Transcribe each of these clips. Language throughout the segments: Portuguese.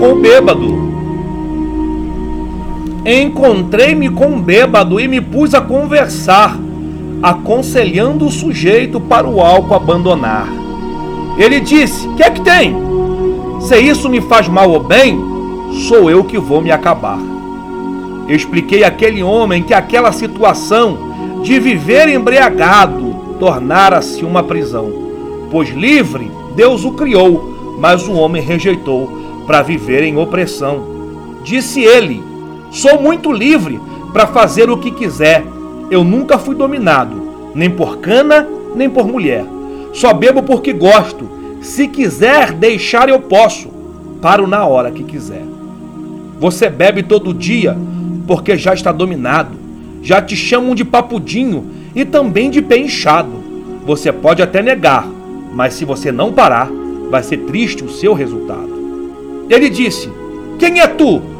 com o bêbado. Encontrei-me com um bêbado e me pus a conversar, aconselhando o sujeito para o álcool abandonar. Ele disse: Que é que tem? Se isso me faz mal ou bem, sou eu que vou me acabar. Expliquei àquele homem que aquela situação de viver embriagado tornara-se uma prisão, pois livre Deus o criou, mas o homem rejeitou para viver em opressão. Disse ele: Sou muito livre para fazer o que quiser. Eu nunca fui dominado, nem por cana, nem por mulher. Só bebo porque gosto. Se quiser deixar, eu posso. Paro na hora que quiser. Você bebe todo dia porque já está dominado. Já te chamam de papudinho e também de pé inchado. Você pode até negar, mas se você não parar, vai ser triste o seu resultado. Ele disse: Quem é tu?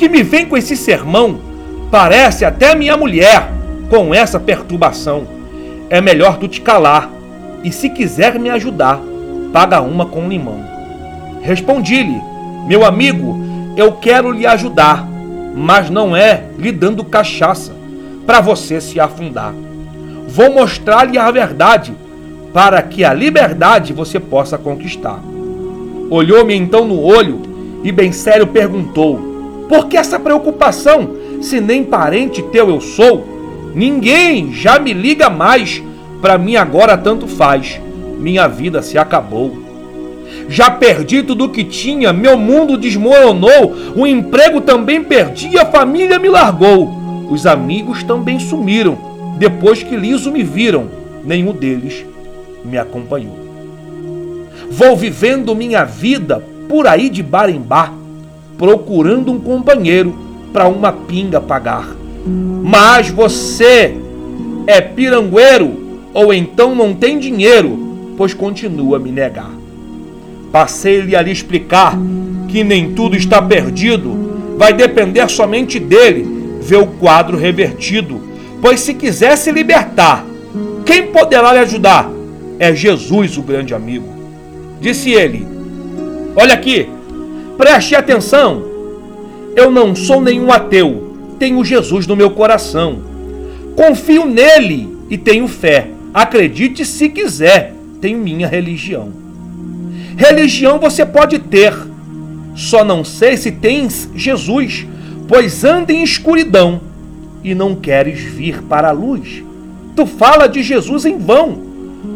que me vem com esse sermão parece até minha mulher com essa perturbação. É melhor tu te calar e se quiser me ajudar, paga uma com limão. Respondi-lhe, meu amigo, eu quero lhe ajudar, mas não é lhe dando cachaça para você se afundar. Vou mostrar-lhe a verdade para que a liberdade você possa conquistar. Olhou-me então no olho e bem sério perguntou: por que essa preocupação, se nem parente teu eu sou? Ninguém já me liga mais, para mim agora tanto faz. Minha vida se acabou. Já perdi tudo que tinha, meu mundo desmoronou, o emprego também perdi, a família me largou. Os amigos também sumiram, depois que liso me viram, nenhum deles me acompanhou. Vou vivendo minha vida por aí de bar em bar, procurando um companheiro para uma pinga pagar. Mas você é pirangueiro ou então não tem dinheiro, pois continua a me negar. Passei-lhe a lhe explicar que nem tudo está perdido, vai depender somente dele ver o quadro revertido, pois se quiser se libertar, quem poderá lhe ajudar? É Jesus, o grande amigo. Disse ele: Olha aqui, Preste atenção. Eu não sou nenhum ateu. Tenho Jesus no meu coração. Confio nele e tenho fé. Acredite se quiser. Tenho minha religião. Religião você pode ter. Só não sei se tens Jesus, pois anda em escuridão e não queres vir para a luz. Tu fala de Jesus em vão,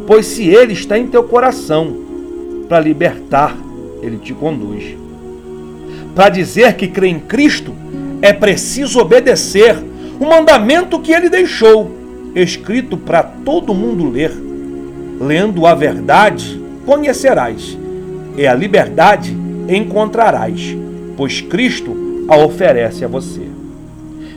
pois se ele está em teu coração, para libertar, ele te conduz. Para dizer que crê em Cristo, é preciso obedecer o mandamento que ele deixou, escrito para todo mundo ler. Lendo a verdade, conhecerás, e a liberdade encontrarás, pois Cristo a oferece a você.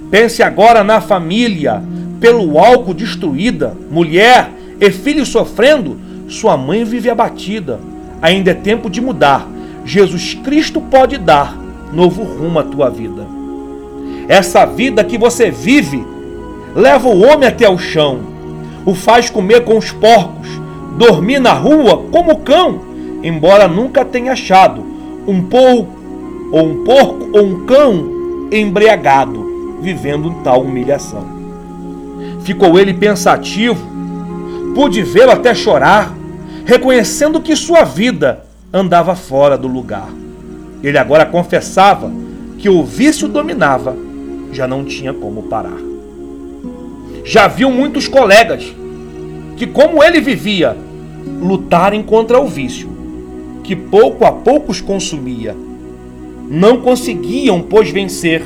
Pense agora na família, pelo álcool destruída, mulher e filho sofrendo, sua mãe vive abatida. Ainda é tempo de mudar. Jesus Cristo pode dar novo rumo à tua vida. Essa vida que você vive leva o homem até o chão, o faz comer com os porcos, dormir na rua como cão, embora nunca tenha achado um porco ou um porco ou um cão embriagado, vivendo tal humilhação. Ficou ele pensativo, pude vê-lo até chorar, reconhecendo que sua vida andava fora do lugar. Ele agora confessava que o vício dominava, já não tinha como parar. Já viu muitos colegas que, como ele vivia, lutarem contra o vício, que pouco a pouco os consumia. Não conseguiam, pois, vencer,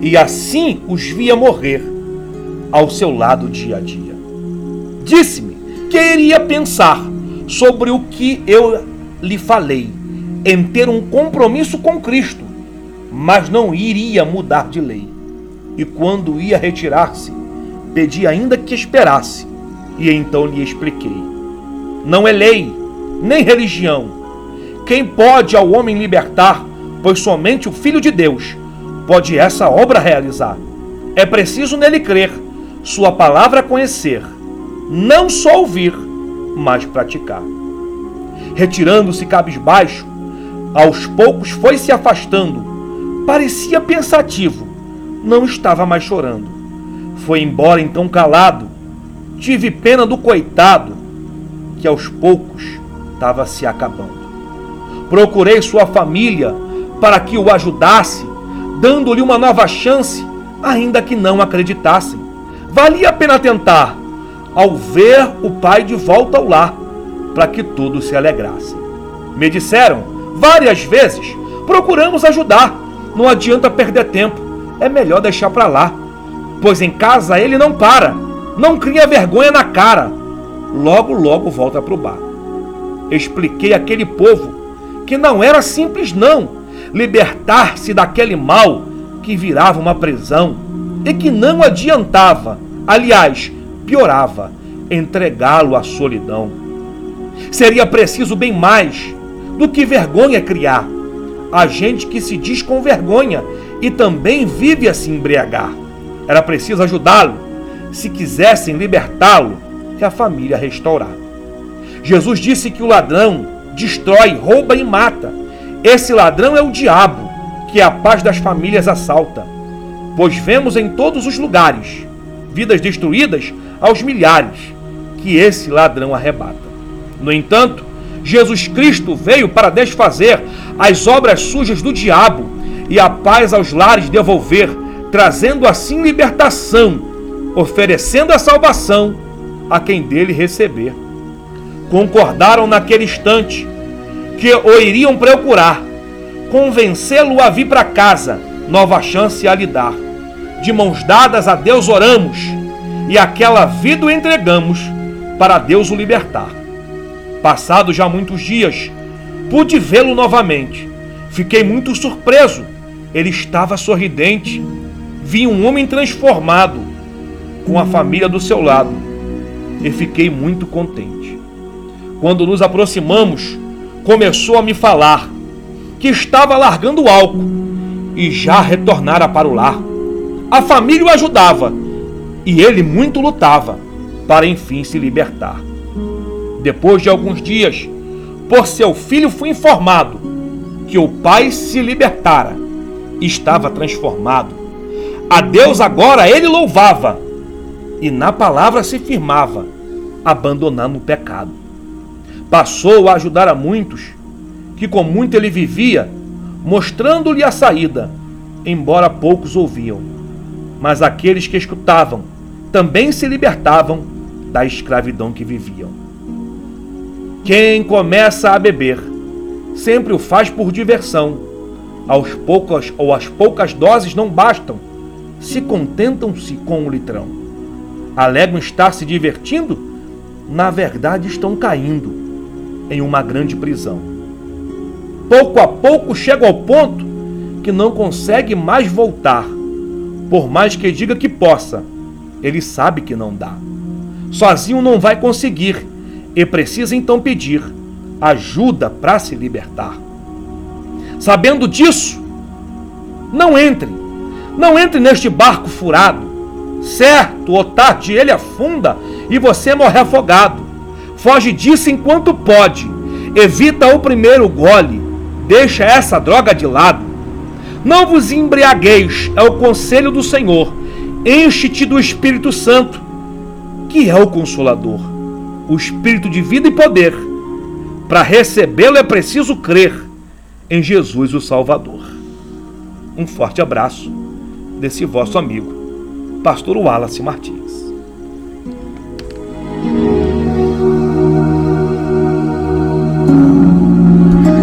e assim os via morrer ao seu lado dia a dia. Disse-me que iria pensar sobre o que eu lhe falei em ter um compromisso com Cristo, mas não iria mudar de lei. E quando ia retirar-se, pedi ainda que esperasse, e então lhe expliquei: Não é lei, nem religião. Quem pode ao homem libertar, pois somente o Filho de Deus pode essa obra realizar. É preciso nele crer, sua palavra conhecer, não só ouvir, mas praticar. Retirando-se cabisbaixo, Aos poucos foi se afastando. Parecia pensativo. Não estava mais chorando. Foi embora então calado. Tive pena do coitado, que aos poucos estava se acabando. Procurei sua família para que o ajudasse, dando-lhe uma nova chance, ainda que não acreditassem. Valia a pena tentar, ao ver o pai de volta ao lar, para que todos se alegrassem. Me disseram várias vezes: procuramos ajudar, não adianta perder tempo, é melhor deixar para lá, pois em casa ele não para, não cria vergonha na cara, logo, logo volta para o bar. Expliquei àquele povo que não era simples, não, libertar-se daquele mal que virava uma prisão e que não adiantava, aliás, piorava, entregá-lo à solidão. Seria preciso bem mais do que vergonha criar. A gente que se diz com vergonha e também vive a se embriagar. Era preciso ajudá-lo, se quisessem libertá-lo e a família restaurar. Jesus disse que o ladrão destrói, rouba e mata. Esse ladrão é o diabo, que a paz das famílias assalta. Pois vemos em todos os lugares vidas destruídas aos milhares, que esse ladrão arrebata. No entanto, Jesus Cristo veio para desfazer as obras sujas do diabo e a paz aos lares devolver, trazendo assim libertação, oferecendo a salvação a quem dele receber. Concordaram naquele instante que o iriam procurar, convencê-lo a vir para casa, nova chance a lhe dar. De mãos dadas a Deus oramos e aquela vida o entregamos para Deus o libertar. Passados já muitos dias, pude vê-lo novamente. Fiquei muito surpreso. Ele estava sorridente. Vi um homem transformado, com a família do seu lado, e fiquei muito contente. Quando nos aproximamos, começou a me falar que estava largando o álcool e já retornara para o lar. A família o ajudava e ele muito lutava para enfim se libertar. Depois de alguns dias, por seu filho fui informado que o pai se libertara, estava transformado. A Deus agora ele louvava e na palavra se firmava, abandonando o pecado. Passou a ajudar a muitos, que com muito ele vivia, mostrando-lhe a saída, embora poucos ouviam. Mas aqueles que escutavam também se libertavam da escravidão que viviam. Quem começa a beber sempre o faz por diversão. Aos poucas ou as poucas doses não bastam, se contentam-se com o litrão. Alegam estar se divertindo, na verdade estão caindo em uma grande prisão. Pouco a pouco chega ao ponto que não consegue mais voltar. Por mais que diga que possa, ele sabe que não dá. Sozinho não vai conseguir e precisa então pedir ajuda para se libertar. Sabendo disso, não entre, não entre neste barco furado. Certo ou tarde ele afunda e você morre afogado. Foge disso enquanto pode. Evita o primeiro gole. Deixa essa droga de lado. Não vos embriagueis, é o conselho do Senhor. Enche-te do Espírito Santo, que é o Consolador o espírito de vida e poder. Para recebê-lo é preciso crer em Jesus o Salvador. Um forte abraço desse vosso amigo, Pastor Wallace Martins.